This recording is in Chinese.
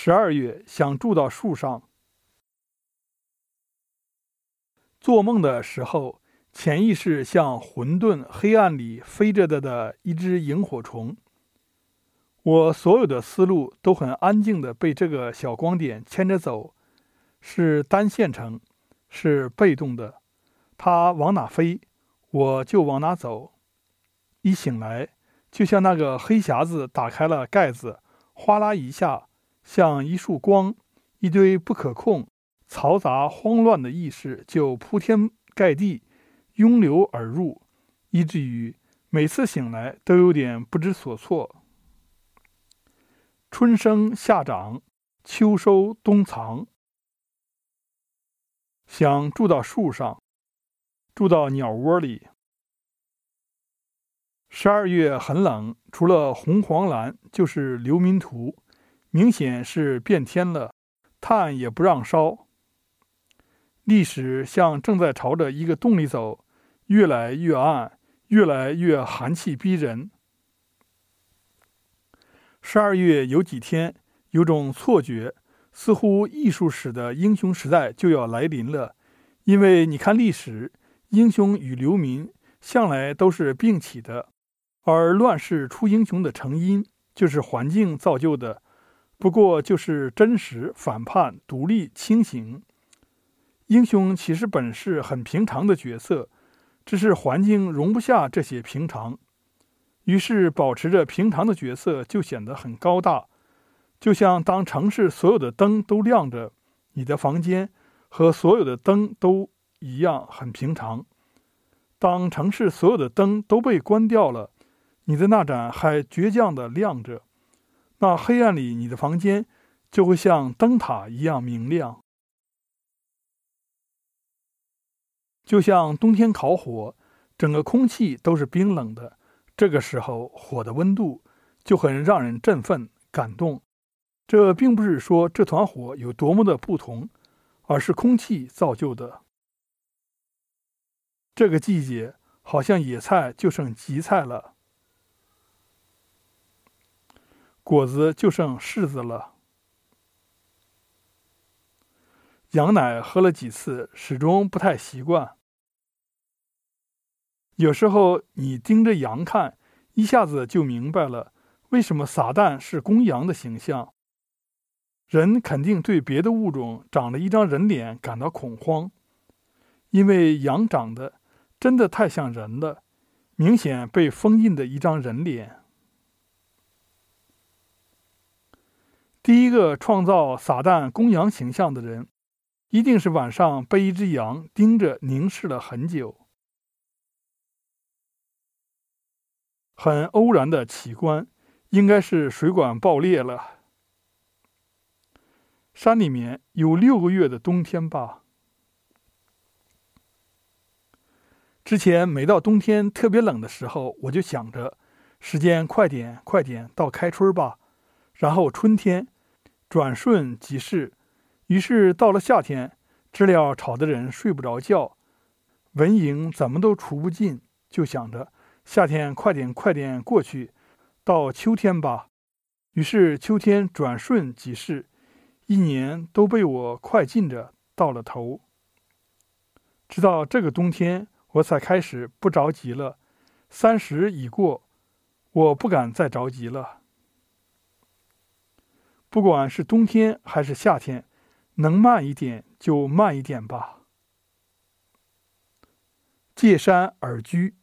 十二月想住到树上。做梦的时候，潜意识像混沌黑暗里飞着的的一只萤火虫。我所有的思路都很安静的被这个小光点牵着走，是单线程，是被动的。它往哪飞，我就往哪走。一醒来，就像那个黑匣子打开了盖子，哗啦一下，像一束光，一堆不可控、嘈杂、慌乱的意识就铺天盖地涌流而入，以至于每次醒来都有点不知所措。春生夏长，秋收冬藏，想住到树上，住到鸟窝里。十二月很冷，除了红黄蓝就是流民图，明显是变天了，炭也不让烧。历史像正在朝着一个洞里走，越来越暗，越来越寒气逼人。十二月有几天，有种错觉，似乎艺术史的英雄时代就要来临了。因为你看历史，英雄与流民向来都是并起的，而乱世出英雄的成因就是环境造就的，不过就是真实、反叛、独立、清醒。英雄其实本是很平常的角色，只是环境容不下这些平常。于是，保持着平常的角色就显得很高大，就像当城市所有的灯都亮着，你的房间和所有的灯都一样很平常。当城市所有的灯都被关掉了，你的那盏还倔强地亮着，那黑暗里你的房间就会像灯塔一样明亮。就像冬天烤火，整个空气都是冰冷的。这个时候，火的温度就很让人振奋、感动。这并不是说这团火有多么的不同，而是空气造就的。这个季节好像野菜就剩荠菜了，果子就剩柿子了。羊奶喝了几次，始终不太习惯。有时候你盯着羊看，一下子就明白了为什么撒旦是公羊的形象。人肯定对别的物种长了一张人脸感到恐慌，因为羊长得真的太像人了，明显被封印的一张人脸。第一个创造撒旦公羊形象的人，一定是晚上被一只羊盯着凝视了很久。很偶然的奇观，应该是水管爆裂了。山里面有六个月的冬天吧。之前每到冬天特别冷的时候，我就想着时间快点快点到开春吧，然后春天转瞬即逝。于是到了夏天，知了吵得人睡不着觉，蚊蝇怎么都除不尽，就想着。夏天快点快点过去，到秋天吧。于是秋天转瞬即逝，一年都被我快进着到了头。直到这个冬天，我才开始不着急了。三十已过，我不敢再着急了。不管是冬天还是夏天，能慢一点就慢一点吧。借山而居。